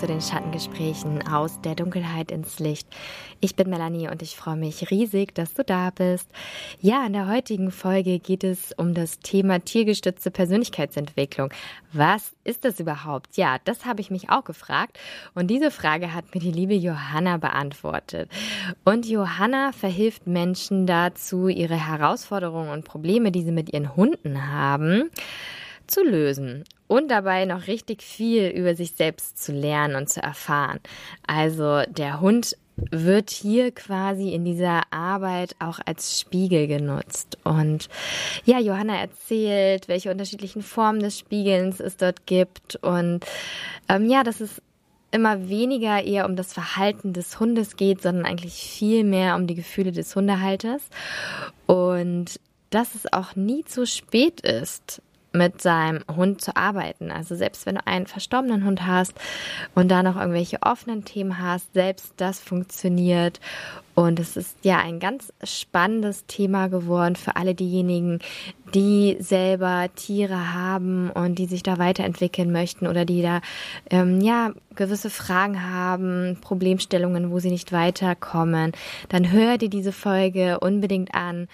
zu den Schattengesprächen aus der Dunkelheit ins Licht. Ich bin Melanie und ich freue mich riesig, dass du da bist. Ja, in der heutigen Folge geht es um das Thema tiergestützte Persönlichkeitsentwicklung. Was ist das überhaupt? Ja, das habe ich mich auch gefragt und diese Frage hat mir die liebe Johanna beantwortet. Und Johanna verhilft Menschen dazu, ihre Herausforderungen und Probleme, die sie mit ihren Hunden haben, zu lösen und dabei noch richtig viel über sich selbst zu lernen und zu erfahren. Also der Hund wird hier quasi in dieser Arbeit auch als Spiegel genutzt. Und ja, Johanna erzählt, welche unterschiedlichen Formen des Spiegelns es dort gibt. Und ähm, ja, dass es immer weniger eher um das Verhalten des Hundes geht, sondern eigentlich viel mehr um die Gefühle des Hundehalters. Und dass es auch nie zu spät ist, mit seinem Hund zu arbeiten. Also selbst wenn du einen verstorbenen Hund hast und da noch irgendwelche offenen Themen hast, selbst das funktioniert. Und es ist ja ein ganz spannendes Thema geworden für alle diejenigen, die selber Tiere haben und die sich da weiterentwickeln möchten oder die da ähm, ja gewisse Fragen haben, Problemstellungen, wo sie nicht weiterkommen. Dann hör dir diese Folge unbedingt an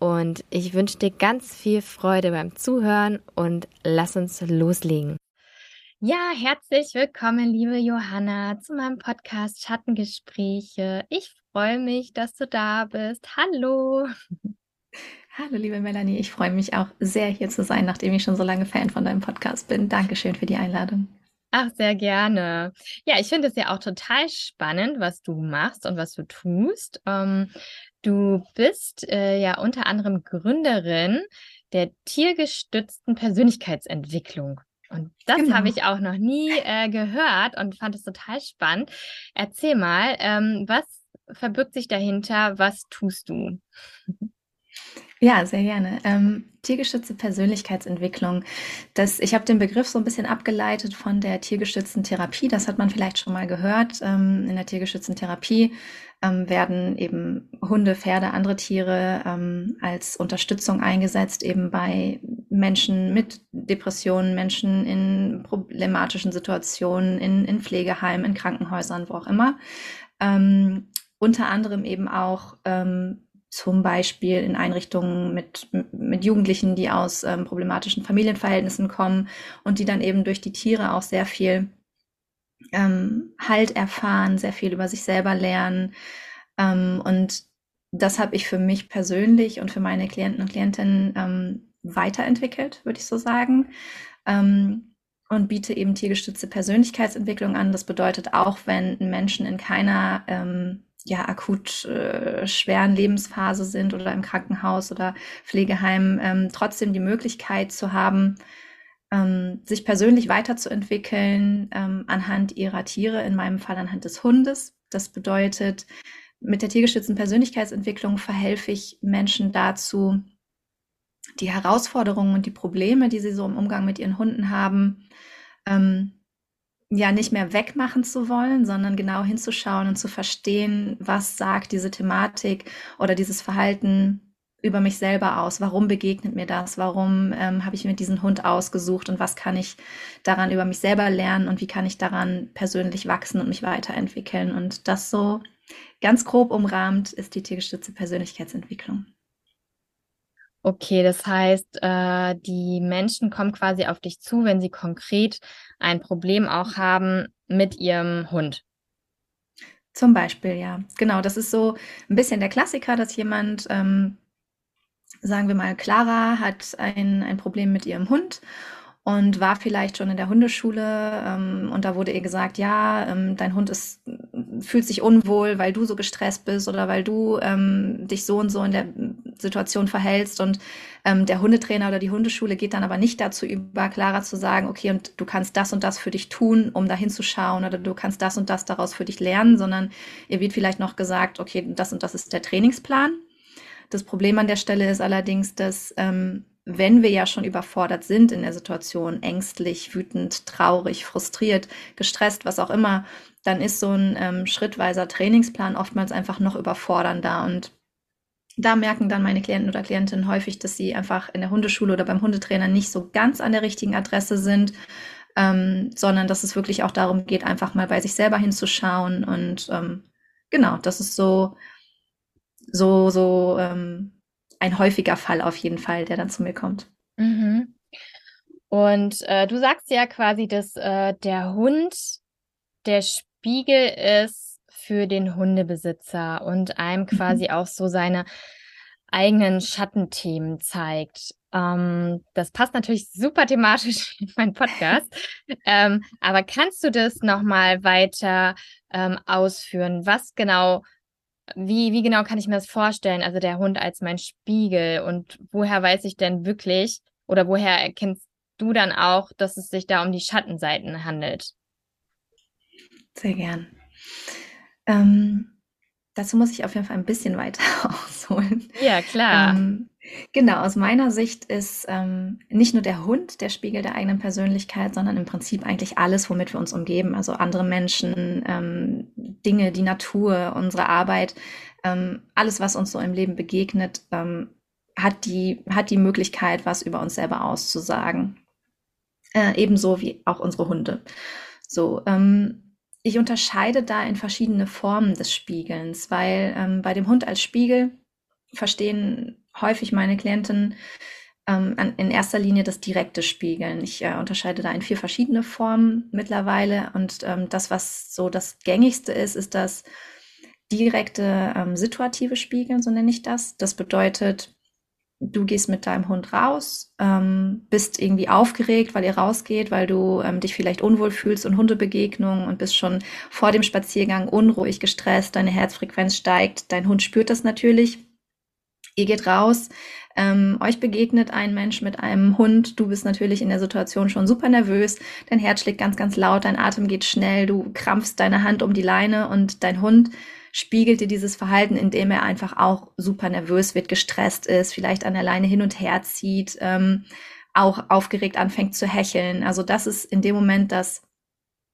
und ich wünsche dir ganz viel Freude beim Zuhören und lass uns loslegen. Ja, herzlich willkommen, liebe Johanna, zu meinem Podcast Schattengespräche. Ich freue mich, dass du da bist. Hallo. Hallo, liebe Melanie. Ich freue mich auch sehr, hier zu sein, nachdem ich schon so lange Fan von deinem Podcast bin. Dankeschön für die Einladung. Ach, sehr gerne. Ja, ich finde es ja auch total spannend, was du machst und was du tust. Ähm, Du bist äh, ja unter anderem Gründerin der tiergestützten Persönlichkeitsentwicklung. Und das genau. habe ich auch noch nie äh, gehört und fand es total spannend. Erzähl mal, ähm, was verbirgt sich dahinter? Was tust du? Ja, sehr gerne. Ähm, tiergestützte Persönlichkeitsentwicklung. Das, ich habe den Begriff so ein bisschen abgeleitet von der tiergestützten Therapie. Das hat man vielleicht schon mal gehört. Ähm, in der tiergestützten Therapie ähm, werden eben Hunde, Pferde, andere Tiere ähm, als Unterstützung eingesetzt, eben bei Menschen mit Depressionen, Menschen in problematischen Situationen, in, in Pflegeheimen, in Krankenhäusern, wo auch immer. Ähm, unter anderem eben auch ähm, zum Beispiel in Einrichtungen mit, mit Jugendlichen, die aus ähm, problematischen Familienverhältnissen kommen und die dann eben durch die Tiere auch sehr viel ähm, Halt erfahren, sehr viel über sich selber lernen. Ähm, und das habe ich für mich persönlich und für meine Klienten und Klientinnen ähm, weiterentwickelt, würde ich so sagen. Ähm, und biete eben tiergestützte Persönlichkeitsentwicklung an. Das bedeutet auch, wenn Menschen in keiner ähm, ja akut äh, schweren Lebensphase sind oder im Krankenhaus oder Pflegeheim, ähm, trotzdem die Möglichkeit zu haben, ähm, sich persönlich weiterzuentwickeln ähm, anhand ihrer Tiere, in meinem Fall anhand des Hundes. Das bedeutet, mit der tiergestützten Persönlichkeitsentwicklung verhelfe ich Menschen dazu, die Herausforderungen und die Probleme, die sie so im Umgang mit ihren Hunden haben, ähm, ja nicht mehr wegmachen zu wollen, sondern genau hinzuschauen und zu verstehen, was sagt diese Thematik oder dieses Verhalten über mich selber aus? Warum begegnet mir das? Warum ähm, habe ich mir diesen Hund ausgesucht und was kann ich daran über mich selber lernen und wie kann ich daran persönlich wachsen und mich weiterentwickeln? Und das so ganz grob umrahmt ist die tiergestützte Persönlichkeitsentwicklung. Okay, das heißt, äh, die Menschen kommen quasi auf dich zu, wenn sie konkret ein Problem auch haben mit ihrem Hund. Zum Beispiel, ja. Genau, das ist so ein bisschen der Klassiker, dass jemand, ähm, sagen wir mal, Clara hat ein, ein Problem mit ihrem Hund und war vielleicht schon in der Hundeschule ähm, und da wurde ihr gesagt, ja, ähm, dein Hund ist, fühlt sich unwohl, weil du so gestresst bist oder weil du ähm, dich so und so in der Situation verhältst und ähm, der Hundetrainer oder die Hundeschule geht dann aber nicht dazu über, Clara zu sagen, okay, und du kannst das und das für dich tun, um da hinzuschauen oder du kannst das und das daraus für dich lernen, sondern ihr wird vielleicht noch gesagt, okay, das und das ist der Trainingsplan. Das Problem an der Stelle ist allerdings, dass ähm, wenn wir ja schon überfordert sind in der Situation, ängstlich, wütend, traurig, frustriert, gestresst, was auch immer, dann ist so ein ähm, schrittweiser Trainingsplan oftmals einfach noch überfordernder. Und da merken dann meine Klienten oder Klientinnen häufig, dass sie einfach in der Hundeschule oder beim Hundetrainer nicht so ganz an der richtigen Adresse sind ähm, sondern dass es wirklich auch darum geht, einfach mal bei sich selber hinzuschauen und ähm, genau, das ist so, so, so ähm, ein häufiger Fall auf jeden Fall, der dann zu mir kommt. Mhm. Und äh, du sagst ja quasi, dass äh, der Hund der Spiegel ist für den Hundebesitzer und einem mhm. quasi mhm. auch so seine eigenen Schattenthemen zeigt. Ähm, das passt natürlich super thematisch in meinen Podcast. ähm, aber kannst du das nochmal weiter ähm, ausführen? Was genau, wie, wie genau kann ich mir das vorstellen? Also der Hund als mein Spiegel und woher weiß ich denn wirklich oder woher erkennst du dann auch, dass es sich da um die Schattenseiten handelt? Sehr gern. Ähm, dazu muss ich auf jeden Fall ein bisschen weiter ausholen. Ja, klar. Ähm, genau, aus meiner Sicht ist ähm, nicht nur der Hund der Spiegel der eigenen Persönlichkeit, sondern im Prinzip eigentlich alles, womit wir uns umgeben. Also andere Menschen, ähm, Dinge, die Natur, unsere Arbeit, ähm, alles, was uns so im Leben begegnet, ähm, hat, die, hat die Möglichkeit, was über uns selber auszusagen. Äh, ebenso wie auch unsere Hunde. So, ähm, ich unterscheide da in verschiedene Formen des Spiegelns, weil ähm, bei dem Hund als Spiegel verstehen häufig meine Klienten ähm, in erster Linie das direkte Spiegeln. Ich äh, unterscheide da in vier verschiedene Formen mittlerweile und ähm, das, was so das gängigste ist, ist das direkte ähm, situative Spiegeln, so nenne ich das. Das bedeutet, du gehst mit deinem Hund raus, ähm, bist irgendwie aufgeregt, weil ihr rausgeht, weil du ähm, dich vielleicht unwohl fühlst und Hundebegegnungen und bist schon vor dem Spaziergang unruhig, gestresst, deine Herzfrequenz steigt, dein Hund spürt das natürlich. Ihr geht raus, ähm, euch begegnet ein Mensch mit einem Hund, du bist natürlich in der Situation schon super nervös, dein Herz schlägt ganz, ganz laut, dein Atem geht schnell, du krampfst deine Hand um die Leine und dein Hund spiegelt dir dieses Verhalten, indem er einfach auch super nervös wird, gestresst ist, vielleicht an der Leine hin und her zieht, ähm, auch aufgeregt anfängt zu hecheln. Also das ist in dem Moment das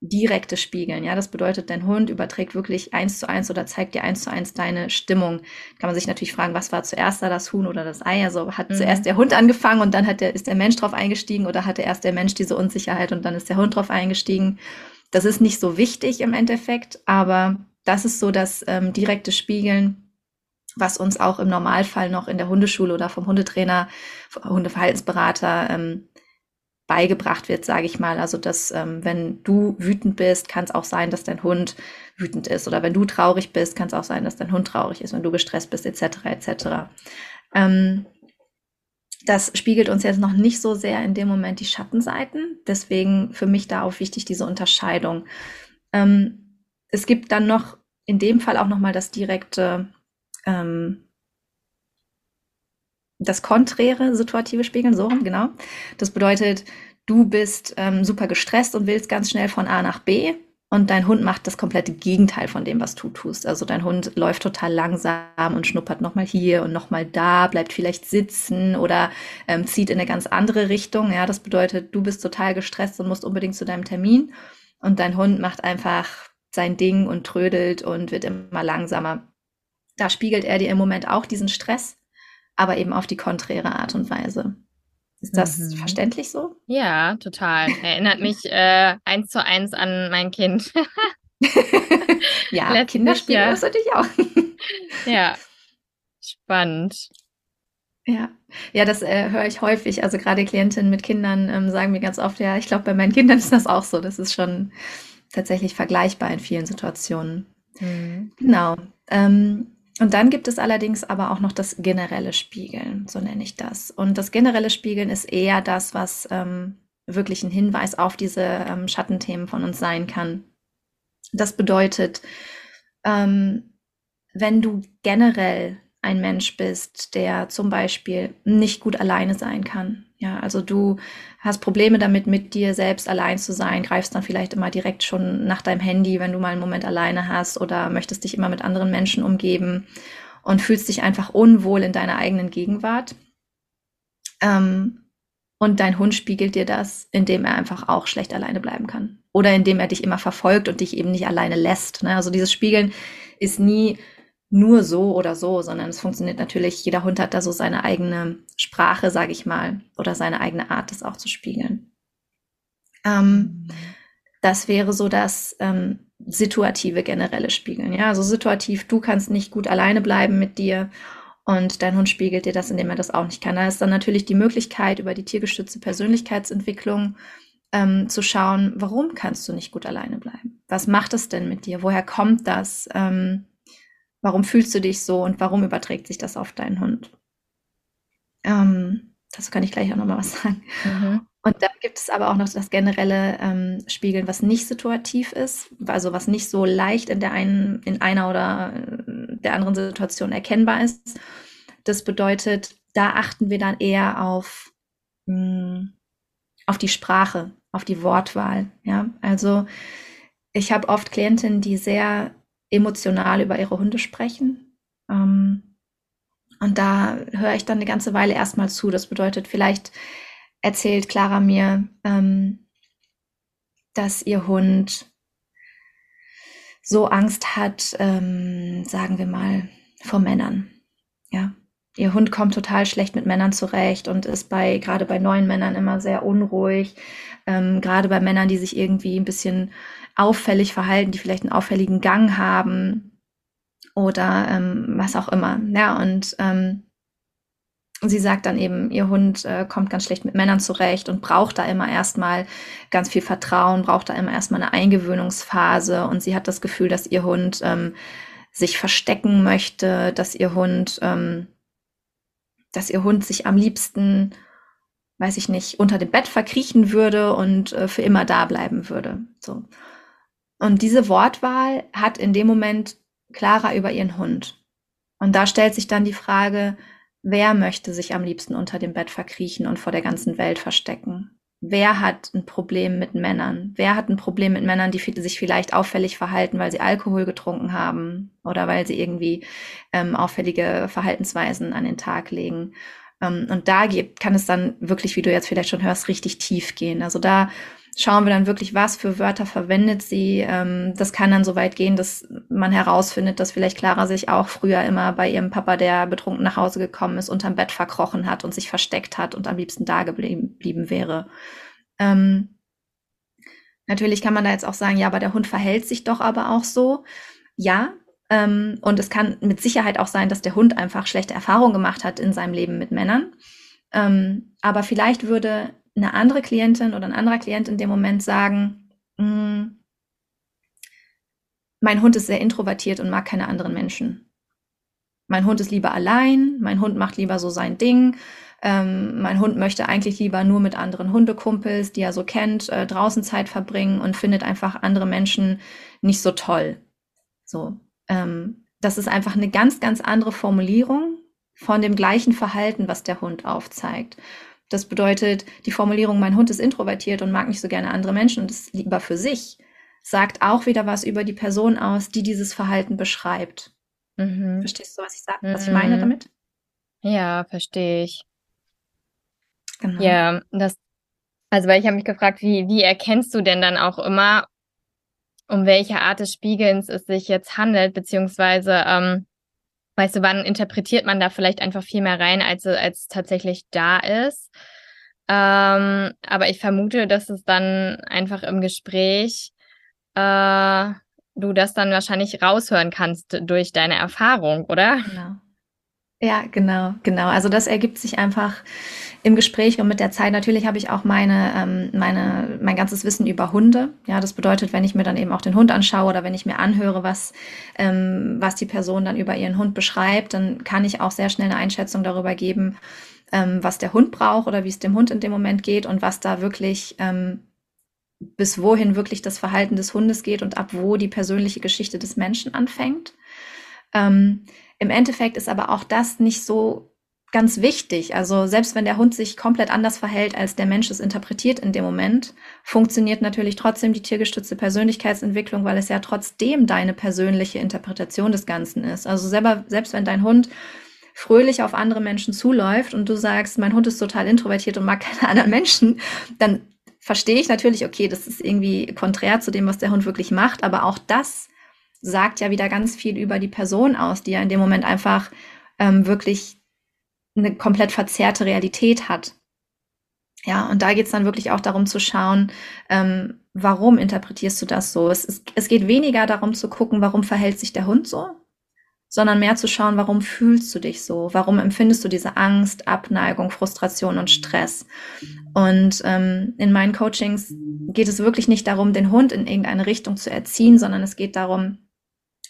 direkte Spiegeln. Ja, das bedeutet, dein Hund überträgt wirklich eins zu eins oder zeigt dir eins zu eins deine Stimmung. Kann man sich natürlich fragen, was war zuerst da, das Huhn oder das Ei? Also hat mhm. zuerst der Hund angefangen und dann hat der, ist der Mensch drauf eingestiegen oder hatte erst der Mensch diese Unsicherheit und dann ist der Hund drauf eingestiegen? Das ist nicht so wichtig im Endeffekt, aber das ist so das ähm, direkte Spiegeln, was uns auch im Normalfall noch in der Hundeschule oder vom Hundetrainer, Hundeverhaltensberater ähm, beigebracht wird, sage ich mal. Also, dass ähm, wenn du wütend bist, kann es auch sein, dass dein Hund wütend ist. Oder wenn du traurig bist, kann es auch sein, dass dein Hund traurig ist, wenn du gestresst bist, etc. etc. Ähm, das spiegelt uns jetzt noch nicht so sehr in dem Moment die Schattenseiten. Deswegen für mich da auch wichtig diese Unterscheidung. Ähm, es gibt dann noch in dem Fall auch noch mal das direkte, ähm, das konträre situative Spiegeln, so genau. Das bedeutet, du bist ähm, super gestresst und willst ganz schnell von A nach B und dein Hund macht das komplette Gegenteil von dem, was du tust. Also dein Hund läuft total langsam und schnuppert nochmal hier und nochmal da, bleibt vielleicht sitzen oder ähm, zieht in eine ganz andere Richtung. Ja, das bedeutet, du bist total gestresst und musst unbedingt zu deinem Termin und dein Hund macht einfach sein Ding und trödelt und wird immer langsamer. Da spiegelt er dir im Moment auch diesen Stress, aber eben auf die konträre Art und Weise. Ist das mhm. verständlich so? Ja, total. Erinnert mich äh, eins zu eins an mein Kind. ja, Kinderspiel Jahr. ist natürlich auch. ja, spannend. Ja, ja, das äh, höre ich häufig. Also gerade Klientinnen mit Kindern ähm, sagen mir ganz oft, ja, ich glaube, bei meinen Kindern ist das auch so. Das ist schon tatsächlich vergleichbar in vielen Situationen. Mhm. Genau. Ähm, und dann gibt es allerdings aber auch noch das generelle Spiegeln, so nenne ich das. Und das generelle Spiegeln ist eher das, was ähm, wirklich ein Hinweis auf diese ähm, Schattenthemen von uns sein kann. Das bedeutet, ähm, wenn du generell ein Mensch bist, der zum Beispiel nicht gut alleine sein kann. Ja, also du hast Probleme damit, mit dir selbst allein zu sein, greifst dann vielleicht immer direkt schon nach deinem Handy, wenn du mal einen Moment alleine hast oder möchtest dich immer mit anderen Menschen umgeben und fühlst dich einfach unwohl in deiner eigenen Gegenwart. Ähm, und dein Hund spiegelt dir das, indem er einfach auch schlecht alleine bleiben kann. Oder indem er dich immer verfolgt und dich eben nicht alleine lässt. Ne? Also dieses Spiegeln ist nie nur so oder so, sondern es funktioniert natürlich, jeder Hund hat da so seine eigene Sprache, sage ich mal, oder seine eigene Art, das auch zu spiegeln. Ähm, das wäre so das ähm, situative generelle Spiegeln. Ja, also situativ, du kannst nicht gut alleine bleiben mit dir und dein Hund spiegelt dir das, indem er das auch nicht kann. Da ist dann natürlich die Möglichkeit, über die tiergestützte Persönlichkeitsentwicklung ähm, zu schauen, warum kannst du nicht gut alleine bleiben? Was macht es denn mit dir? Woher kommt das? Ähm, warum fühlst du dich so und warum überträgt sich das auf deinen Hund? Ähm, dazu kann ich gleich auch nochmal was sagen. Mhm. Und dann gibt es aber auch noch das generelle ähm, Spiegeln, was nicht situativ ist, also was nicht so leicht in der einen, in einer oder äh, der anderen Situation erkennbar ist. Das bedeutet, da achten wir dann eher auf, mh, hm, auf die Sprache, auf die Wortwahl. Ja, also ich habe oft Klientinnen, die sehr emotional über ihre Hunde sprechen. Ähm, und da höre ich dann eine ganze Weile erstmal zu. Das bedeutet, vielleicht erzählt Clara mir, ähm, dass ihr Hund so Angst hat, ähm, sagen wir mal, vor Männern. Ja, ihr Hund kommt total schlecht mit Männern zurecht und ist bei gerade bei neuen Männern immer sehr unruhig. Ähm, gerade bei Männern, die sich irgendwie ein bisschen auffällig verhalten, die vielleicht einen auffälligen Gang haben oder ähm, was auch immer. Ja, und ähm, sie sagt dann eben, ihr Hund äh, kommt ganz schlecht mit Männern zurecht und braucht da immer erstmal ganz viel Vertrauen, braucht da immer erstmal eine Eingewöhnungsphase und sie hat das Gefühl, dass ihr Hund ähm, sich verstecken möchte, dass ihr Hund, ähm, dass ihr Hund sich am liebsten, weiß ich nicht, unter dem Bett verkriechen würde und äh, für immer da bleiben würde. So. Und diese Wortwahl hat in dem Moment Clara über ihren Hund. Und da stellt sich dann die Frage, Wer möchte sich am liebsten unter dem Bett verkriechen und vor der ganzen Welt verstecken? Wer hat ein Problem mit Männern? Wer hat ein Problem mit Männern, die sich vielleicht auffällig verhalten, weil sie Alkohol getrunken haben oder weil sie irgendwie ähm, auffällige Verhaltensweisen an den Tag legen? Ähm, und da geht, kann es dann wirklich, wie du jetzt vielleicht schon hörst, richtig tief gehen. Also da schauen wir dann wirklich, was für Wörter verwendet sie. Ähm, das kann dann so weit gehen, dass man herausfindet, dass vielleicht Clara sich auch früher immer bei ihrem Papa, der betrunken nach Hause gekommen ist, unterm Bett verkrochen hat und sich versteckt hat und am liebsten da geblieben wäre. Ähm, natürlich kann man da jetzt auch sagen, ja, aber der Hund verhält sich doch aber auch so. Ja, ähm, und es kann mit Sicherheit auch sein, dass der Hund einfach schlechte Erfahrungen gemacht hat in seinem Leben mit Männern. Ähm, aber vielleicht würde eine andere Klientin oder ein anderer Klient in dem Moment sagen, mm, mein Hund ist sehr introvertiert und mag keine anderen Menschen. Mein Hund ist lieber allein, mein Hund macht lieber so sein Ding, ähm, mein Hund möchte eigentlich lieber nur mit anderen Hundekumpels, die er so kennt, äh, draußen Zeit verbringen und findet einfach andere Menschen nicht so toll. So, ähm, das ist einfach eine ganz, ganz andere Formulierung von dem gleichen Verhalten, was der Hund aufzeigt. Das bedeutet, die Formulierung, mein Hund ist introvertiert und mag nicht so gerne andere Menschen und ist lieber für sich, sagt auch wieder was über die Person aus, die dieses Verhalten beschreibt. Mhm. Verstehst du, was ich sage, mhm. was ich meine damit? Ja, verstehe ich. Genau. Ja, das, also weil ich habe mich gefragt, wie, wie erkennst du denn dann auch immer, um welche Art des Spiegelns es sich jetzt handelt, beziehungsweise ähm, Weißt du, wann interpretiert man da vielleicht einfach viel mehr rein, als, als tatsächlich da ist? Ähm, aber ich vermute, dass es dann einfach im Gespräch äh, du das dann wahrscheinlich raushören kannst durch deine Erfahrung, oder? Genau. Ja, genau, genau. Also das ergibt sich einfach im Gespräch und mit der Zeit. Natürlich habe ich auch meine, ähm, meine, mein ganzes Wissen über Hunde. Ja, das bedeutet, wenn ich mir dann eben auch den Hund anschaue oder wenn ich mir anhöre, was, ähm, was die Person dann über ihren Hund beschreibt, dann kann ich auch sehr schnell eine Einschätzung darüber geben, ähm, was der Hund braucht oder wie es dem Hund in dem Moment geht und was da wirklich ähm, bis wohin wirklich das Verhalten des Hundes geht und ab wo die persönliche Geschichte des Menschen anfängt. Ähm, im Endeffekt ist aber auch das nicht so ganz wichtig. Also selbst wenn der Hund sich komplett anders verhält, als der Mensch es interpretiert in dem Moment, funktioniert natürlich trotzdem die tiergestützte Persönlichkeitsentwicklung, weil es ja trotzdem deine persönliche Interpretation des Ganzen ist. Also selber, selbst wenn dein Hund fröhlich auf andere Menschen zuläuft und du sagst, mein Hund ist total introvertiert und mag keine anderen Menschen, dann verstehe ich natürlich, okay, das ist irgendwie konträr zu dem, was der Hund wirklich macht, aber auch das sagt ja wieder ganz viel über die Person aus, die ja in dem Moment einfach ähm, wirklich eine komplett verzerrte Realität hat. Ja, und da geht's dann wirklich auch darum zu schauen, ähm, warum interpretierst du das so? Es, ist, es geht weniger darum zu gucken, warum verhält sich der Hund so, sondern mehr zu schauen, warum fühlst du dich so? Warum empfindest du diese Angst, Abneigung, Frustration und Stress? Und ähm, in meinen Coachings geht es wirklich nicht darum, den Hund in irgendeine Richtung zu erziehen, sondern es geht darum,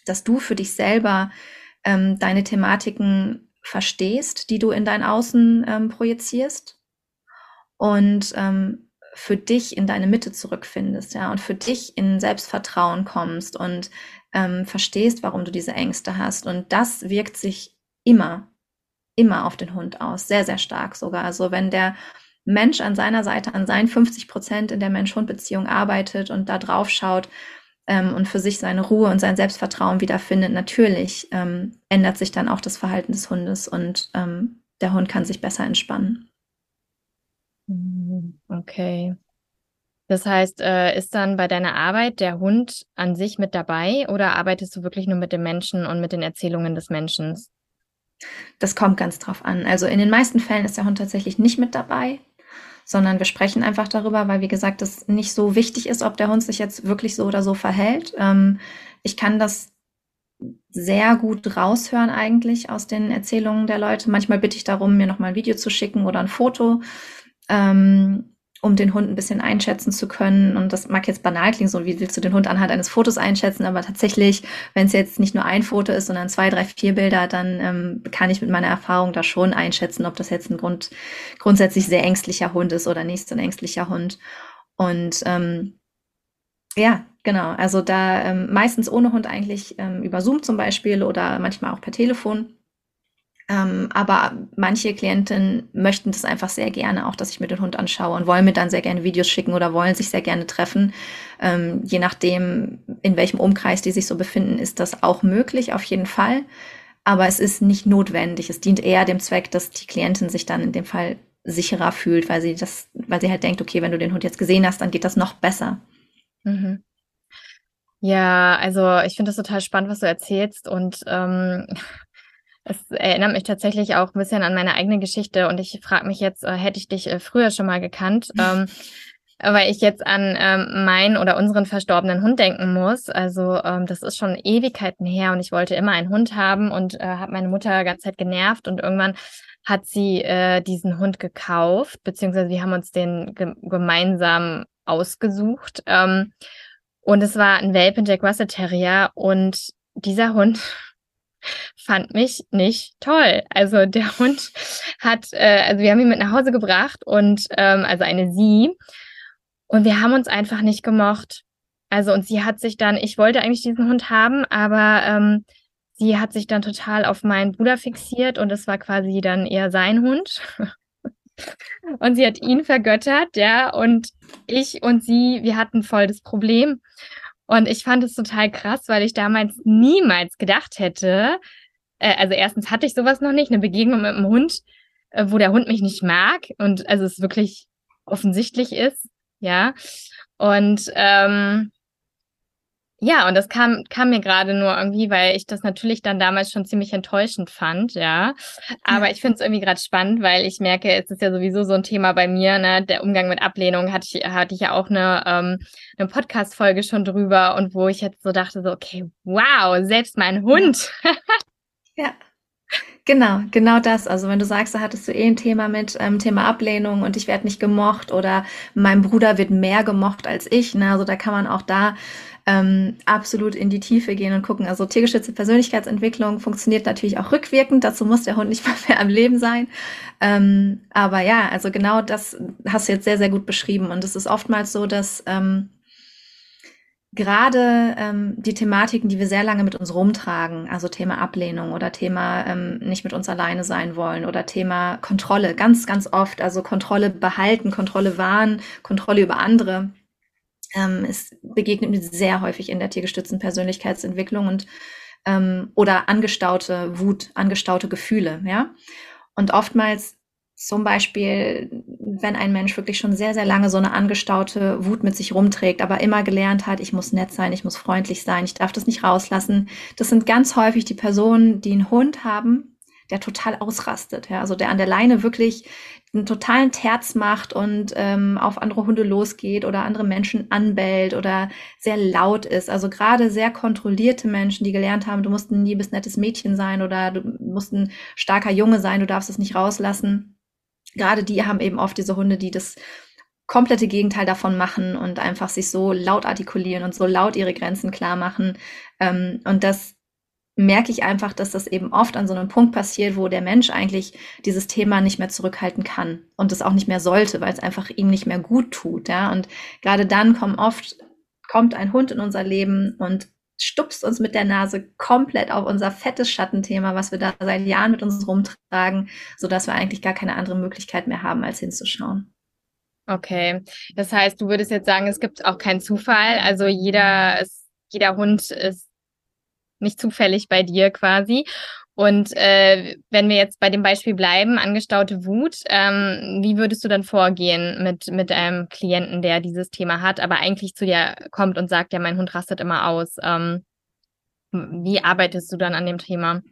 dass du für dich selber ähm, deine Thematiken verstehst, die du in dein Außen ähm, projizierst und ähm, für dich in deine Mitte zurückfindest, ja, und für dich in Selbstvertrauen kommst und ähm, verstehst, warum du diese Ängste hast. Und das wirkt sich immer, immer auf den Hund aus, sehr, sehr stark sogar. Also wenn der Mensch an seiner Seite, an seinen 50 Prozent in der Mensch-Hund-Beziehung arbeitet und da drauf schaut ähm, und für sich seine Ruhe und sein Selbstvertrauen wiederfindet, natürlich ähm, ändert sich dann auch das Verhalten des Hundes und ähm, der Hund kann sich besser entspannen. Mhm, okay. Das heißt, äh, ist dann bei deiner Arbeit der Hund an sich mit dabei oder arbeitest du wirklich nur mit dem Menschen und mit den Erzählungen des Menschen? Das kommt ganz drauf an. Also in den meisten Fällen ist der Hund tatsächlich nicht mit dabei, sondern wir sprechen einfach darüber, weil wie gesagt, es nicht so wichtig ist, ob der Hund sich jetzt wirklich so oder so verhält. Ähm, ich kann das sehr gut raushören eigentlich aus den Erzählungen der Leute. Manchmal bitte ich darum, mir noch mal ein Video zu schicken oder ein Foto. Ähm, um den Hund ein bisschen einschätzen zu können. Und das mag jetzt banal klingen, so wie willst du den Hund anhand eines Fotos einschätzen, aber tatsächlich, wenn es jetzt nicht nur ein Foto ist, sondern zwei, drei, vier Bilder, dann ähm, kann ich mit meiner Erfahrung da schon einschätzen, ob das jetzt ein Grund, grundsätzlich sehr ängstlicher Hund ist oder nicht so ein ängstlicher Hund. Und ähm, ja, genau. Also da ähm, meistens ohne Hund eigentlich ähm, über Zoom zum Beispiel oder manchmal auch per Telefon. Ähm, aber manche Klienten möchten das einfach sehr gerne, auch dass ich mir den Hund anschaue und wollen mir dann sehr gerne Videos schicken oder wollen sich sehr gerne treffen. Ähm, je nachdem, in welchem Umkreis die sich so befinden, ist das auch möglich, auf jeden Fall. Aber es ist nicht notwendig. Es dient eher dem Zweck, dass die Klientin sich dann in dem Fall sicherer fühlt, weil sie das, weil sie halt denkt, okay, wenn du den Hund jetzt gesehen hast, dann geht das noch besser. Mhm. Ja, also ich finde das total spannend, was du erzählst und ähm, es erinnert mich tatsächlich auch ein bisschen an meine eigene Geschichte und ich frage mich jetzt, äh, hätte ich dich äh, früher schon mal gekannt? ähm, weil ich jetzt an ähm, meinen oder unseren verstorbenen Hund denken muss. Also ähm, das ist schon Ewigkeiten her und ich wollte immer einen Hund haben und äh, habe meine Mutter ganz Zeit genervt und irgendwann hat sie äh, diesen Hund gekauft, beziehungsweise wir haben uns den ge gemeinsam ausgesucht. Ähm, und es war ein Welpen Jack Russell Terrier und dieser Hund fand mich nicht toll. Also der Hund hat, äh, also wir haben ihn mit nach Hause gebracht und ähm, also eine sie und wir haben uns einfach nicht gemocht. Also und sie hat sich dann, ich wollte eigentlich diesen Hund haben, aber ähm, sie hat sich dann total auf meinen Bruder fixiert und es war quasi dann eher sein Hund. und sie hat ihn vergöttert, ja, und ich und sie, wir hatten voll das Problem. Und ich fand es total krass, weil ich damals niemals gedacht hätte, äh, also erstens hatte ich sowas noch nicht, eine Begegnung mit einem Hund, äh, wo der Hund mich nicht mag und also es wirklich offensichtlich ist, ja. Und ähm, ja, und das kam, kam mir gerade nur irgendwie, weil ich das natürlich dann damals schon ziemlich enttäuschend fand, ja. Aber ich finde es irgendwie gerade spannend, weil ich merke, es ist ja sowieso so ein Thema bei mir, ne? Der Umgang mit Ablehnung hatte ich, hatte ich ja auch eine, ähm, eine Podcast-Folge schon drüber und wo ich jetzt so dachte, so, okay, wow, selbst mein Hund. ja. Genau, genau das. Also wenn du sagst, da hattest du eh ein Thema mit ähm, Thema Ablehnung und ich werde nicht gemocht oder mein Bruder wird mehr gemocht als ich. Ne? Also da kann man auch da ähm, absolut in die Tiefe gehen und gucken. Also tiergeschützte Persönlichkeitsentwicklung funktioniert natürlich auch rückwirkend. Dazu muss der Hund nicht mal mehr am Leben sein. Ähm, aber ja, also genau das hast du jetzt sehr, sehr gut beschrieben. Und es ist oftmals so, dass ähm, gerade ähm, die Thematiken, die wir sehr lange mit uns rumtragen, also Thema Ablehnung oder Thema ähm, nicht mit uns alleine sein wollen oder Thema Kontrolle, ganz, ganz oft, also Kontrolle behalten, Kontrolle wahren, Kontrolle über andere, ähm, es begegnet mir sehr häufig in der tiergestützten Persönlichkeitsentwicklung und ähm, oder angestaute Wut, angestaute Gefühle, ja. Und oftmals zum Beispiel, wenn ein Mensch wirklich schon sehr, sehr lange so eine angestaute Wut mit sich rumträgt, aber immer gelernt hat, ich muss nett sein, ich muss freundlich sein, ich darf das nicht rauslassen. Das sind ganz häufig die Personen, die einen Hund haben, der total ausrastet. Ja? Also der an der Leine wirklich einen totalen Terz macht und ähm, auf andere Hunde losgeht oder andere Menschen anbellt oder sehr laut ist. Also gerade sehr kontrollierte Menschen, die gelernt haben, du musst ein liebes, nettes Mädchen sein oder du musst ein starker Junge sein, du darfst es nicht rauslassen. Gerade die haben eben oft diese Hunde, die das komplette Gegenteil davon machen und einfach sich so laut artikulieren und so laut ihre Grenzen klar machen. Ähm, und das merke ich einfach, dass das eben oft an so einem Punkt passiert, wo der Mensch eigentlich dieses Thema nicht mehr zurückhalten kann und es auch nicht mehr sollte, weil es einfach ihm nicht mehr gut tut. Ja? Und gerade dann kommt oft, kommt ein Hund in unser Leben und stupst uns mit der Nase komplett auf unser fettes Schattenthema, was wir da seit Jahren mit uns rumtragen, so dass wir eigentlich gar keine andere Möglichkeit mehr haben, als hinzuschauen. Okay, das heißt, du würdest jetzt sagen, es gibt auch keinen Zufall. Also jeder jeder Hund ist nicht zufällig bei dir quasi. Und äh, wenn wir jetzt bei dem Beispiel bleiben, angestaute Wut, ähm, wie würdest du dann vorgehen mit, mit einem Klienten, der dieses Thema hat, aber eigentlich zu dir kommt und sagt, ja, mein Hund rastet immer aus. Ähm, wie arbeitest du dann an dem Thema?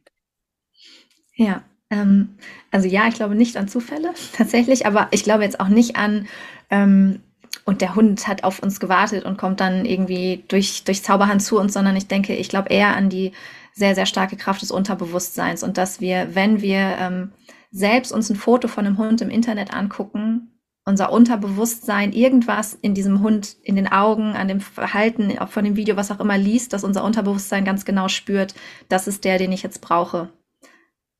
Ja, ähm, also ja, ich glaube nicht an Zufälle tatsächlich, aber ich glaube jetzt auch nicht an, ähm, und der Hund hat auf uns gewartet und kommt dann irgendwie durch, durch Zauberhand zu uns, sondern ich denke, ich glaube eher an die sehr, sehr starke Kraft des Unterbewusstseins und dass wir, wenn wir ähm, selbst uns ein Foto von einem Hund im Internet angucken, unser Unterbewusstsein irgendwas in diesem Hund, in den Augen, an dem Verhalten, von dem Video, was auch immer liest, dass unser Unterbewusstsein ganz genau spürt, das ist der, den ich jetzt brauche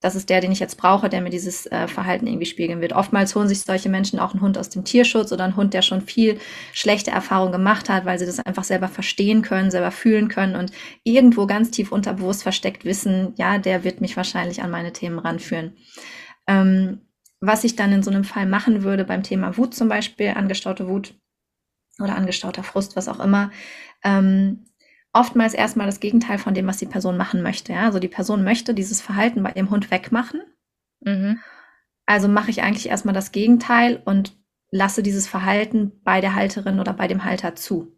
das ist der, den ich jetzt brauche, der mir dieses äh, Verhalten irgendwie spiegeln wird. Oftmals holen sich solche Menschen auch einen Hund aus dem Tierschutz oder einen Hund, der schon viel schlechte Erfahrungen gemacht hat, weil sie das einfach selber verstehen können, selber fühlen können und irgendwo ganz tief unterbewusst versteckt wissen, ja, der wird mich wahrscheinlich an meine Themen ranführen. Ähm, was ich dann in so einem Fall machen würde beim Thema Wut zum Beispiel, angestaute Wut oder angestauter Frust, was auch immer, ähm, oftmals erstmal das Gegenteil von dem, was die Person machen möchte. Ja? Also die Person möchte dieses Verhalten bei ihrem Hund wegmachen. Mhm. Also mache ich eigentlich erstmal das Gegenteil und lasse dieses Verhalten bei der Halterin oder bei dem Halter zu.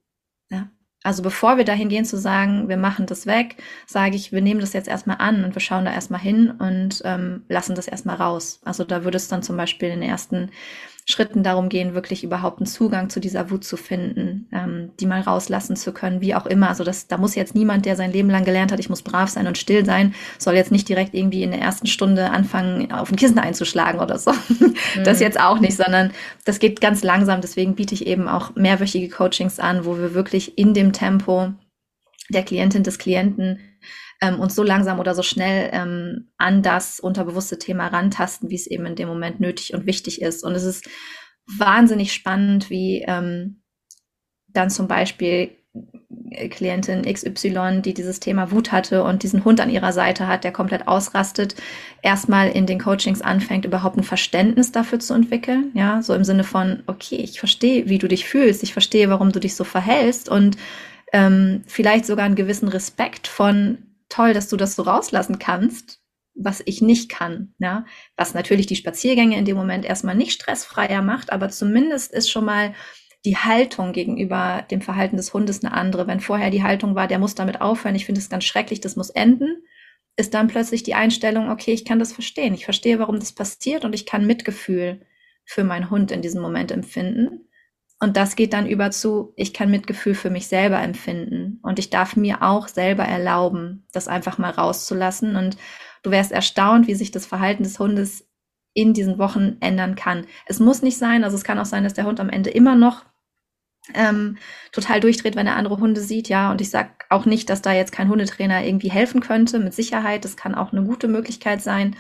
Ja? Also bevor wir dahin gehen zu sagen, wir machen das weg, sage ich, wir nehmen das jetzt erstmal an und wir schauen da erstmal hin und ähm, lassen das erstmal raus. Also da würde es dann zum Beispiel in den ersten Schritten darum gehen, wirklich überhaupt einen Zugang zu dieser Wut zu finden, ähm, die mal rauslassen zu können, wie auch immer. Also das, da muss jetzt niemand, der sein Leben lang gelernt hat, ich muss brav sein und still sein, soll jetzt nicht direkt irgendwie in der ersten Stunde anfangen, auf ein Kissen einzuschlagen oder so. Mhm. Das jetzt auch nicht, sondern das geht ganz langsam. Deswegen biete ich eben auch mehrwöchige Coachings an, wo wir wirklich in dem Tempo der Klientin des Klienten ähm, uns so langsam oder so schnell ähm, an das unterbewusste Thema rantasten, wie es eben in dem Moment nötig und wichtig ist. Und es ist wahnsinnig spannend, wie ähm, dann zum Beispiel äh, Klientin XY, die dieses Thema Wut hatte und diesen Hund an ihrer Seite hat, der komplett ausrastet, erstmal in den Coachings anfängt, überhaupt ein Verständnis dafür zu entwickeln. Ja, so im Sinne von, okay, ich verstehe, wie du dich fühlst, ich verstehe, warum du dich so verhältst und ähm, vielleicht sogar einen gewissen Respekt von, toll, dass du das so rauslassen kannst, was ich nicht kann. Ja? Was natürlich die Spaziergänge in dem Moment erstmal nicht stressfreier macht, aber zumindest ist schon mal die Haltung gegenüber dem Verhalten des Hundes eine andere. Wenn vorher die Haltung war, der muss damit aufhören, ich finde es ganz schrecklich, das muss enden, ist dann plötzlich die Einstellung, okay, ich kann das verstehen, ich verstehe, warum das passiert und ich kann Mitgefühl für meinen Hund in diesem Moment empfinden. Und das geht dann über zu, ich kann Mitgefühl für mich selber empfinden. Und ich darf mir auch selber erlauben, das einfach mal rauszulassen. Und du wärst erstaunt, wie sich das Verhalten des Hundes in diesen Wochen ändern kann. Es muss nicht sein, also es kann auch sein, dass der Hund am Ende immer noch ähm, total durchdreht, wenn er andere Hunde sieht, ja. Und ich sag auch nicht, dass da jetzt kein Hundetrainer irgendwie helfen könnte, mit Sicherheit. Das kann auch eine gute Möglichkeit sein.